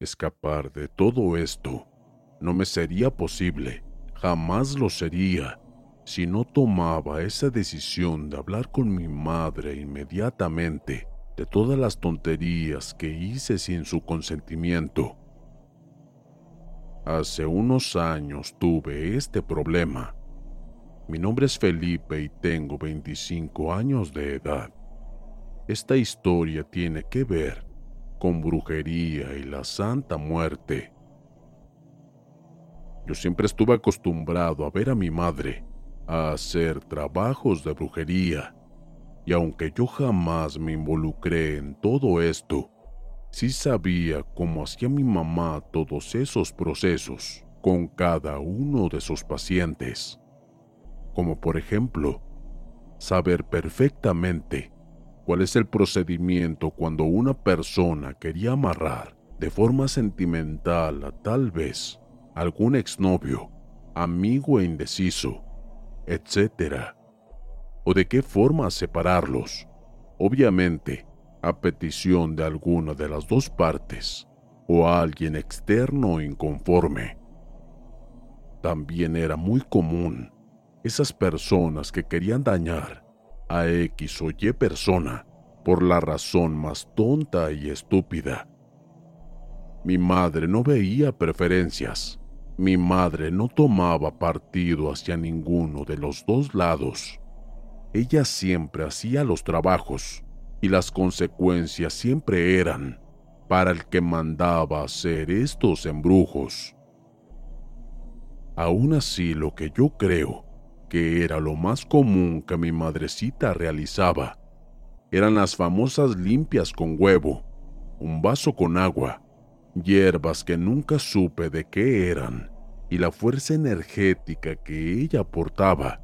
Escapar de todo esto no me sería posible, jamás lo sería, si no tomaba esa decisión de hablar con mi madre inmediatamente de todas las tonterías que hice sin su consentimiento. Hace unos años tuve este problema. Mi nombre es Felipe y tengo 25 años de edad. Esta historia tiene que ver con brujería y la Santa Muerte. Yo siempre estuve acostumbrado a ver a mi madre a hacer trabajos de brujería, y aunque yo jamás me involucré en todo esto, sí sabía cómo hacía mi mamá todos esos procesos con cada uno de sus pacientes. Como por ejemplo, saber perfectamente cuál es el procedimiento cuando una persona quería amarrar de forma sentimental a tal vez algún exnovio, amigo e indeciso, etc. O de qué forma separarlos, obviamente a petición de alguna de las dos partes o a alguien externo inconforme. También era muy común esas personas que querían dañar a X o Y persona por la razón más tonta y estúpida. Mi madre no veía preferencias, mi madre no tomaba partido hacia ninguno de los dos lados. Ella siempre hacía los trabajos y las consecuencias siempre eran para el que mandaba hacer estos embrujos. Aún así, lo que yo creo que era lo más común que mi madrecita realizaba eran las famosas limpias con huevo, un vaso con agua, hierbas que nunca supe de qué eran y la fuerza energética que ella portaba.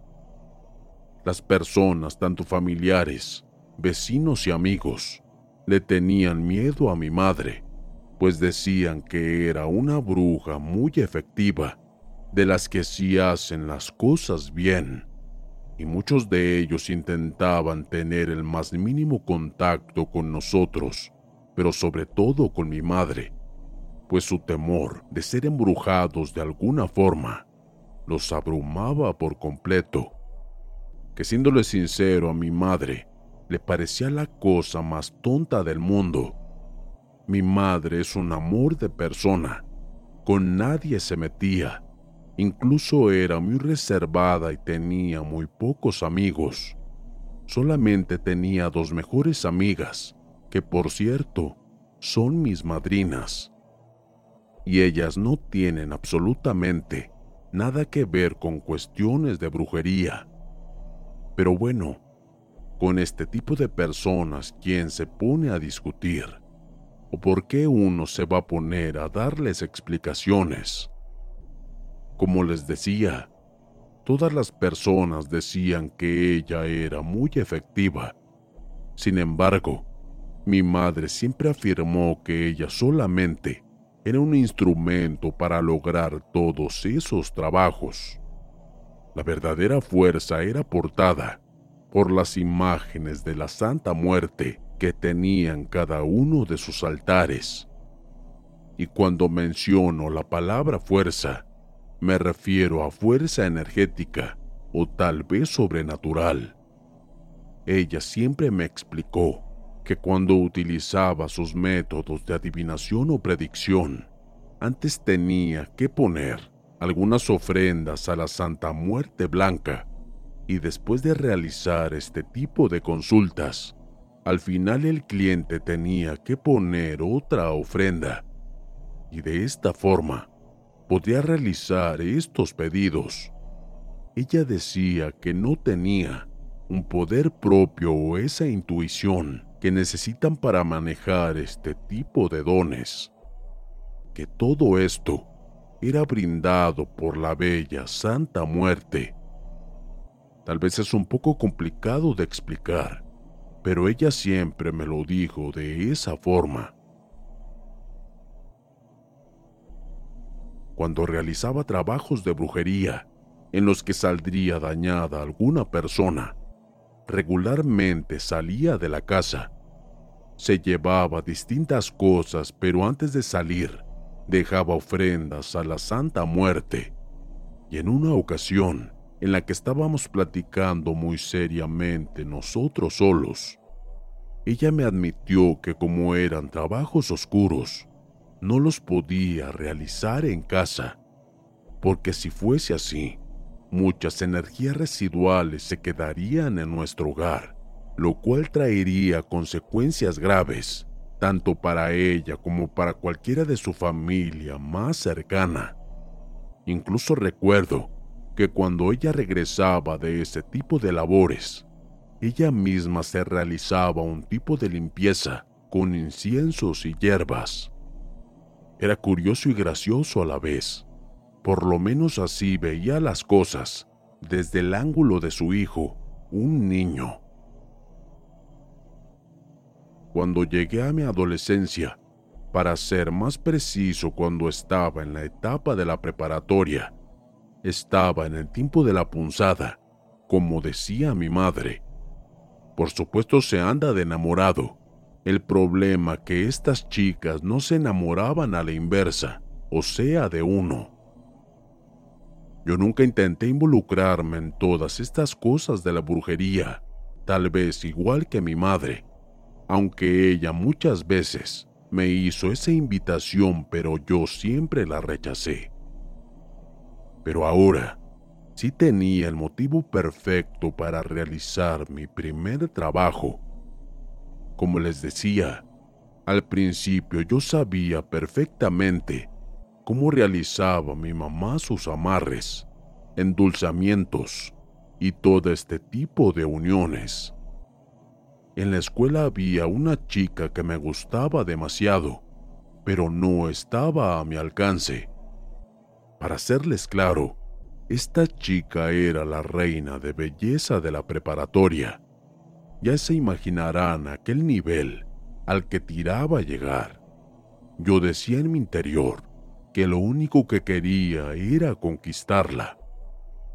Las personas, tanto familiares, vecinos y amigos, le tenían miedo a mi madre, pues decían que era una bruja muy efectiva, de las que sí hacen las cosas bien, y muchos de ellos intentaban tener el más mínimo contacto con nosotros, pero sobre todo con mi madre, pues su temor de ser embrujados de alguna forma los abrumaba por completo. Que siéndole sincero a mi madre, le parecía la cosa más tonta del mundo. Mi madre es un amor de persona, con nadie se metía, incluso era muy reservada y tenía muy pocos amigos. Solamente tenía dos mejores amigas, que por cierto son mis madrinas y ellas no tienen absolutamente nada que ver con cuestiones de brujería. Pero bueno, con este tipo de personas, ¿quién se pone a discutir? ¿O por qué uno se va a poner a darles explicaciones? Como les decía, todas las personas decían que ella era muy efectiva. Sin embargo, mi madre siempre afirmó que ella solamente era un instrumento para lograr todos esos trabajos. La verdadera fuerza era portada por las imágenes de la Santa Muerte que tenían cada uno de sus altares. Y cuando menciono la palabra fuerza, me refiero a fuerza energética o tal vez sobrenatural. Ella siempre me explicó que cuando utilizaba sus métodos de adivinación o predicción, antes tenía que poner algunas ofrendas a la Santa Muerte Blanca y después de realizar este tipo de consultas, al final el cliente tenía que poner otra ofrenda y de esta forma podía realizar estos pedidos. Ella decía que no tenía un poder propio o esa intuición que necesitan para manejar este tipo de dones. Que todo esto era brindado por la bella Santa Muerte. Tal vez es un poco complicado de explicar, pero ella siempre me lo dijo de esa forma. Cuando realizaba trabajos de brujería en los que saldría dañada alguna persona, regularmente salía de la casa se llevaba distintas cosas, pero antes de salir dejaba ofrendas a la Santa Muerte. Y en una ocasión, en la que estábamos platicando muy seriamente nosotros solos, ella me admitió que como eran trabajos oscuros, no los podía realizar en casa, porque si fuese así, muchas energías residuales se quedarían en nuestro hogar, lo cual traería consecuencias graves, tanto para ella como para cualquiera de su familia más cercana. Incluso recuerdo que cuando ella regresaba de ese tipo de labores, ella misma se realizaba un tipo de limpieza con inciensos y hierbas. Era curioso y gracioso a la vez. Por lo menos así veía las cosas desde el ángulo de su hijo, un niño. Cuando llegué a mi adolescencia, para ser más preciso cuando estaba en la etapa de la preparatoria, estaba en el tiempo de la punzada, como decía mi madre. Por supuesto se anda de enamorado. El problema que estas chicas no se enamoraban a la inversa, o sea, de uno. Yo nunca intenté involucrarme en todas estas cosas de la brujería, tal vez igual que mi madre, aunque ella muchas veces me hizo esa invitación, pero yo siempre la rechacé. Pero ahora sí tenía el motivo perfecto para realizar mi primer trabajo. Como les decía, al principio yo sabía perfectamente cómo realizaba mi mamá sus amarres, endulzamientos y todo este tipo de uniones. En la escuela había una chica que me gustaba demasiado, pero no estaba a mi alcance. Para serles claro, esta chica era la reina de belleza de la preparatoria. Ya se imaginarán aquel nivel al que tiraba a llegar. Yo decía en mi interior que lo único que quería era conquistarla,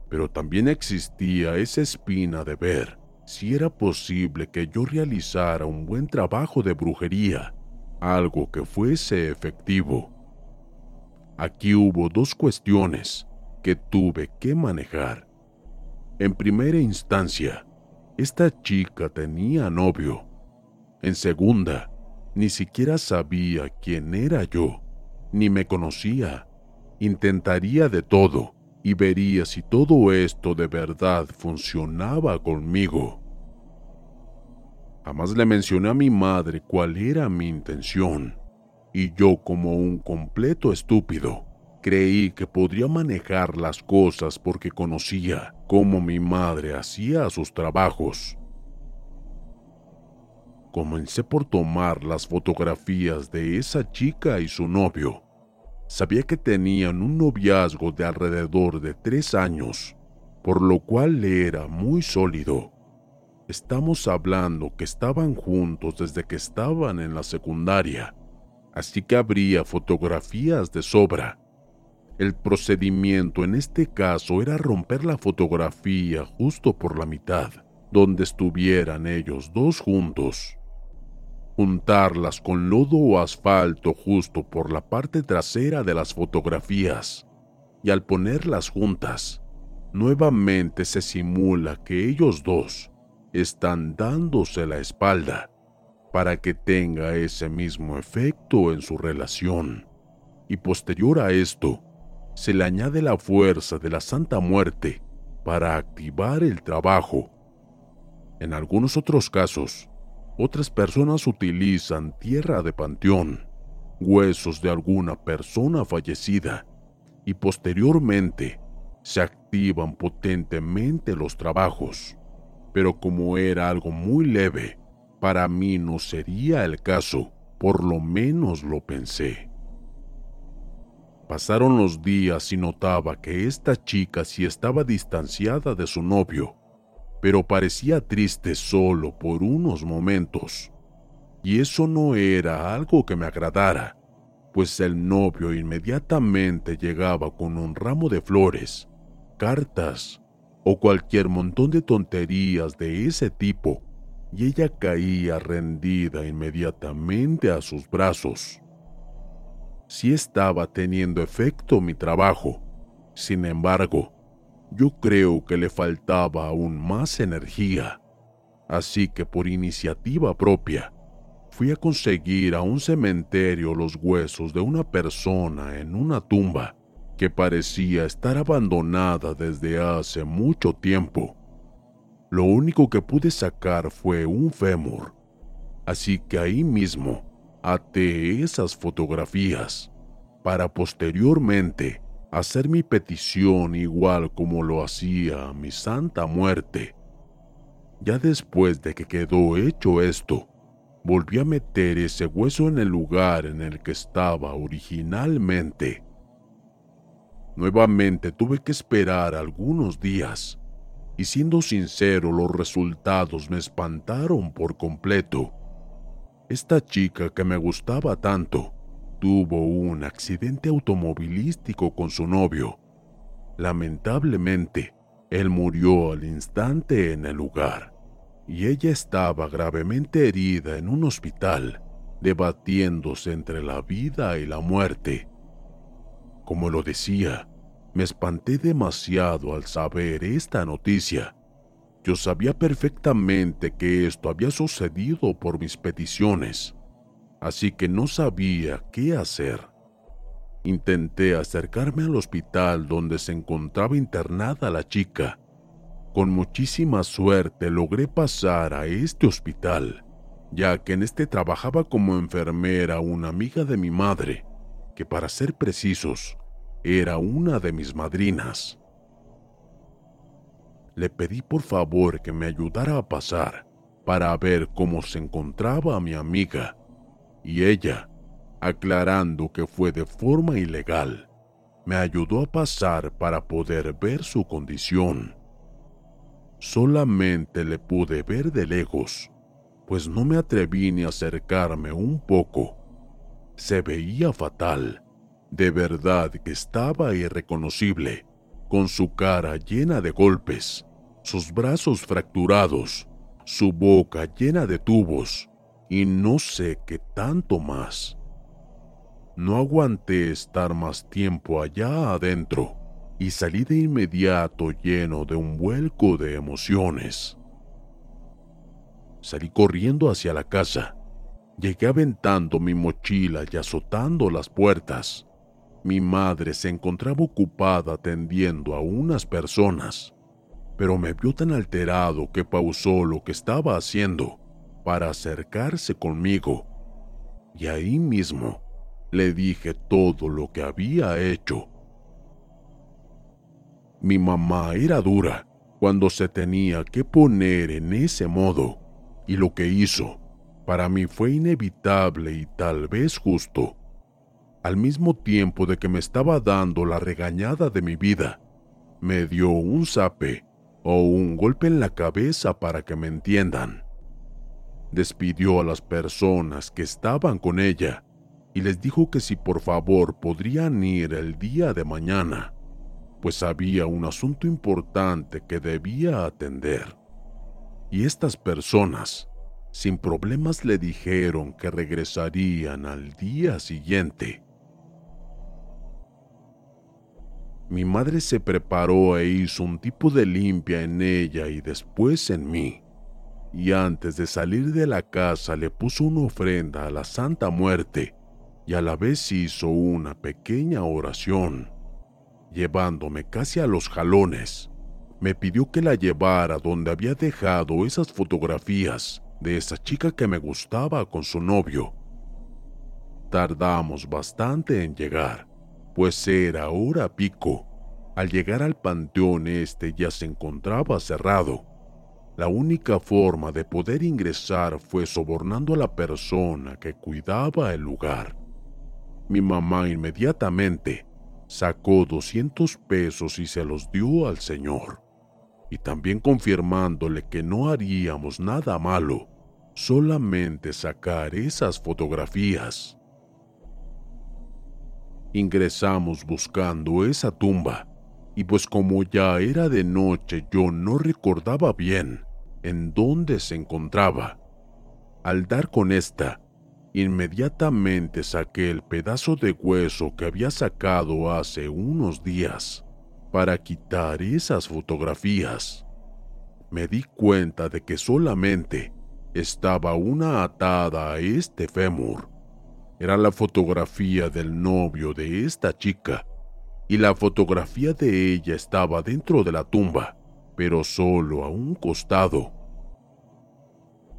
pero también existía esa espina de ver si era posible que yo realizara un buen trabajo de brujería, algo que fuese efectivo. Aquí hubo dos cuestiones que tuve que manejar. En primera instancia, esta chica tenía novio. En segunda, ni siquiera sabía quién era yo, ni me conocía. Intentaría de todo y vería si todo esto de verdad funcionaba conmigo. Jamás le mencioné a mi madre cuál era mi intención, y yo como un completo estúpido, Creí que podría manejar las cosas porque conocía cómo mi madre hacía sus trabajos. Comencé por tomar las fotografías de esa chica y su novio. Sabía que tenían un noviazgo de alrededor de tres años, por lo cual le era muy sólido. Estamos hablando que estaban juntos desde que estaban en la secundaria, así que habría fotografías de sobra el procedimiento en este caso era romper la fotografía justo por la mitad, donde estuvieran ellos dos juntos. Juntarlas con lodo o asfalto justo por la parte trasera de las fotografías. Y al ponerlas juntas, nuevamente se simula que ellos dos están dándose la espalda para que tenga ese mismo efecto en su relación. Y posterior a esto, se le añade la fuerza de la Santa Muerte para activar el trabajo. En algunos otros casos, otras personas utilizan tierra de panteón, huesos de alguna persona fallecida y posteriormente se activan potentemente los trabajos. Pero como era algo muy leve, para mí no sería el caso, por lo menos lo pensé. Pasaron los días y notaba que esta chica sí estaba distanciada de su novio, pero parecía triste solo por unos momentos. Y eso no era algo que me agradara, pues el novio inmediatamente llegaba con un ramo de flores, cartas o cualquier montón de tonterías de ese tipo y ella caía rendida inmediatamente a sus brazos. Sí estaba teniendo efecto mi trabajo, sin embargo, yo creo que le faltaba aún más energía, así que por iniciativa propia fui a conseguir a un cementerio los huesos de una persona en una tumba que parecía estar abandonada desde hace mucho tiempo. Lo único que pude sacar fue un fémur, así que ahí mismo até esas fotografías para posteriormente hacer mi petición igual como lo hacía mi santa muerte. Ya después de que quedó hecho esto, volví a meter ese hueso en el lugar en el que estaba originalmente. Nuevamente tuve que esperar algunos días, y siendo sincero los resultados me espantaron por completo. Esta chica que me gustaba tanto tuvo un accidente automovilístico con su novio. Lamentablemente, él murió al instante en el lugar y ella estaba gravemente herida en un hospital, debatiéndose entre la vida y la muerte. Como lo decía, me espanté demasiado al saber esta noticia. Yo sabía perfectamente que esto había sucedido por mis peticiones así que no sabía qué hacer. Intenté acercarme al hospital donde se encontraba internada la chica. Con muchísima suerte logré pasar a este hospital, ya que en este trabajaba como enfermera una amiga de mi madre, que para ser precisos, era una de mis madrinas. Le pedí por favor que me ayudara a pasar para ver cómo se encontraba mi amiga y ella, aclarando que fue de forma ilegal, me ayudó a pasar para poder ver su condición. Solamente le pude ver de lejos, pues no me atreví ni a acercarme un poco. Se veía fatal, de verdad que estaba irreconocible, con su cara llena de golpes, sus brazos fracturados, su boca llena de tubos y no sé qué tanto más. No aguanté estar más tiempo allá adentro y salí de inmediato lleno de un vuelco de emociones. Salí corriendo hacia la casa. Llegué aventando mi mochila y azotando las puertas. Mi madre se encontraba ocupada atendiendo a unas personas, pero me vio tan alterado que pausó lo que estaba haciendo para acercarse conmigo, y ahí mismo le dije todo lo que había hecho. Mi mamá era dura cuando se tenía que poner en ese modo, y lo que hizo para mí fue inevitable y tal vez justo. Al mismo tiempo de que me estaba dando la regañada de mi vida, me dio un zape o un golpe en la cabeza para que me entiendan despidió a las personas que estaban con ella y les dijo que si por favor podrían ir el día de mañana, pues había un asunto importante que debía atender. Y estas personas, sin problemas, le dijeron que regresarían al día siguiente. Mi madre se preparó e hizo un tipo de limpia en ella y después en mí y antes de salir de la casa le puso una ofrenda a la Santa Muerte y a la vez hizo una pequeña oración. Llevándome casi a los jalones, me pidió que la llevara donde había dejado esas fotografías de esa chica que me gustaba con su novio. Tardamos bastante en llegar, pues era hora pico. Al llegar al panteón este ya se encontraba cerrado la única forma de poder ingresar fue sobornando a la persona que cuidaba el lugar. Mi mamá inmediatamente sacó 200 pesos y se los dio al señor, y también confirmándole que no haríamos nada malo, solamente sacar esas fotografías. Ingresamos buscando esa tumba, y pues como ya era de noche yo no recordaba bien, en dónde se encontraba. Al dar con esta, inmediatamente saqué el pedazo de hueso que había sacado hace unos días para quitar esas fotografías. Me di cuenta de que solamente estaba una atada a este fémur. Era la fotografía del novio de esta chica y la fotografía de ella estaba dentro de la tumba, pero solo a un costado.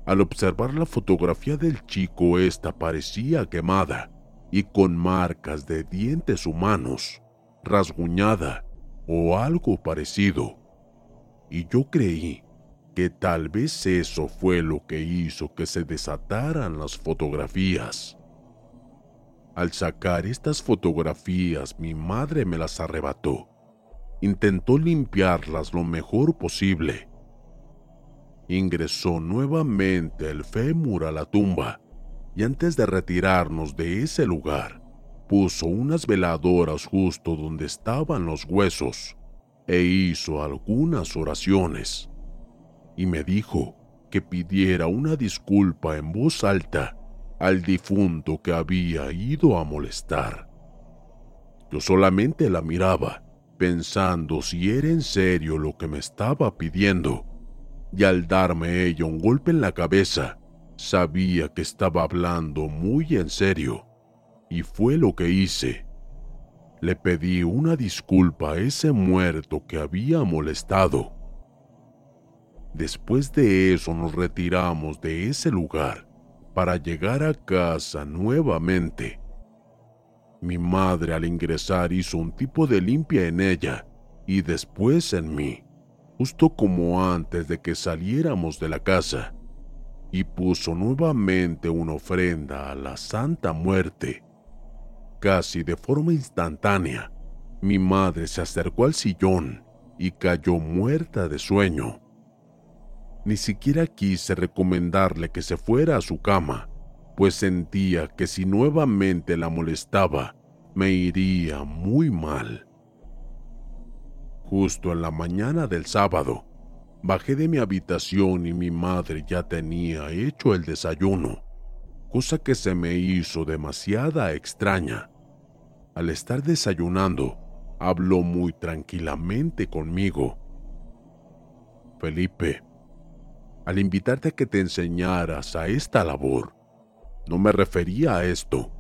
Al observar la fotografía del chico, esta parecía quemada y con marcas de dientes humanos, rasguñada o algo parecido. Y yo creí que tal vez eso fue lo que hizo que se desataran las fotografías. Al sacar estas fotografías, mi madre me las arrebató. Intentó limpiarlas lo mejor posible. Ingresó nuevamente el fémur a la tumba y antes de retirarnos de ese lugar, puso unas veladoras justo donde estaban los huesos e hizo algunas oraciones. Y me dijo que pidiera una disculpa en voz alta al difunto que había ido a molestar. Yo solamente la miraba, pensando si era en serio lo que me estaba pidiendo, y al darme ella un golpe en la cabeza, sabía que estaba hablando muy en serio, y fue lo que hice. Le pedí una disculpa a ese muerto que había molestado. Después de eso nos retiramos de ese lugar para llegar a casa nuevamente. Mi madre al ingresar hizo un tipo de limpia en ella y después en mí, justo como antes de que saliéramos de la casa, y puso nuevamente una ofrenda a la Santa Muerte. Casi de forma instantánea, mi madre se acercó al sillón y cayó muerta de sueño. Ni siquiera quise recomendarle que se fuera a su cama, pues sentía que si nuevamente la molestaba, me iría muy mal. Justo en la mañana del sábado, bajé de mi habitación y mi madre ya tenía hecho el desayuno, cosa que se me hizo demasiada extraña. Al estar desayunando, habló muy tranquilamente conmigo. Felipe, al invitarte a que te enseñaras a esta labor. No me refería a esto.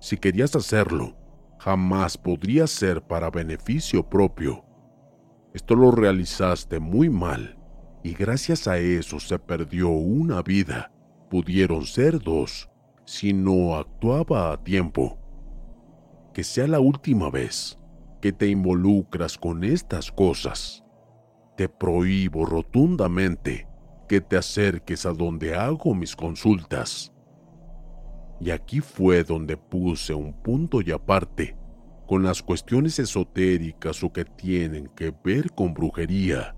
Si querías hacerlo, jamás podría ser para beneficio propio. Esto lo realizaste muy mal y gracias a eso se perdió una vida. Pudieron ser dos si no actuaba a tiempo. Que sea la última vez que te involucras con estas cosas. Te prohíbo rotundamente que te acerques a donde hago mis consultas. Y aquí fue donde puse un punto y aparte con las cuestiones esotéricas o que tienen que ver con brujería.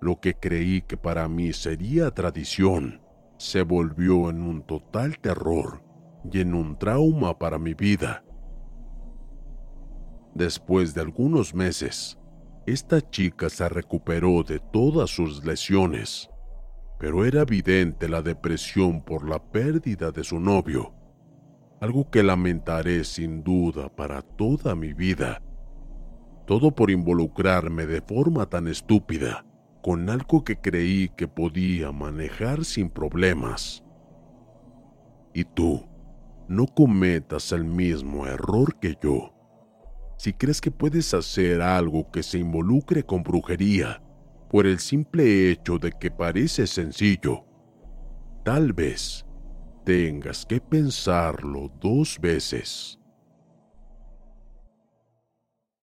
Lo que creí que para mí sería tradición se volvió en un total terror y en un trauma para mi vida. Después de algunos meses, esta chica se recuperó de todas sus lesiones pero era evidente la depresión por la pérdida de su novio, algo que lamentaré sin duda para toda mi vida. Todo por involucrarme de forma tan estúpida con algo que creí que podía manejar sin problemas. Y tú, no cometas el mismo error que yo. Si crees que puedes hacer algo que se involucre con brujería, por el simple hecho de que parece sencillo, tal vez tengas que pensarlo dos veces.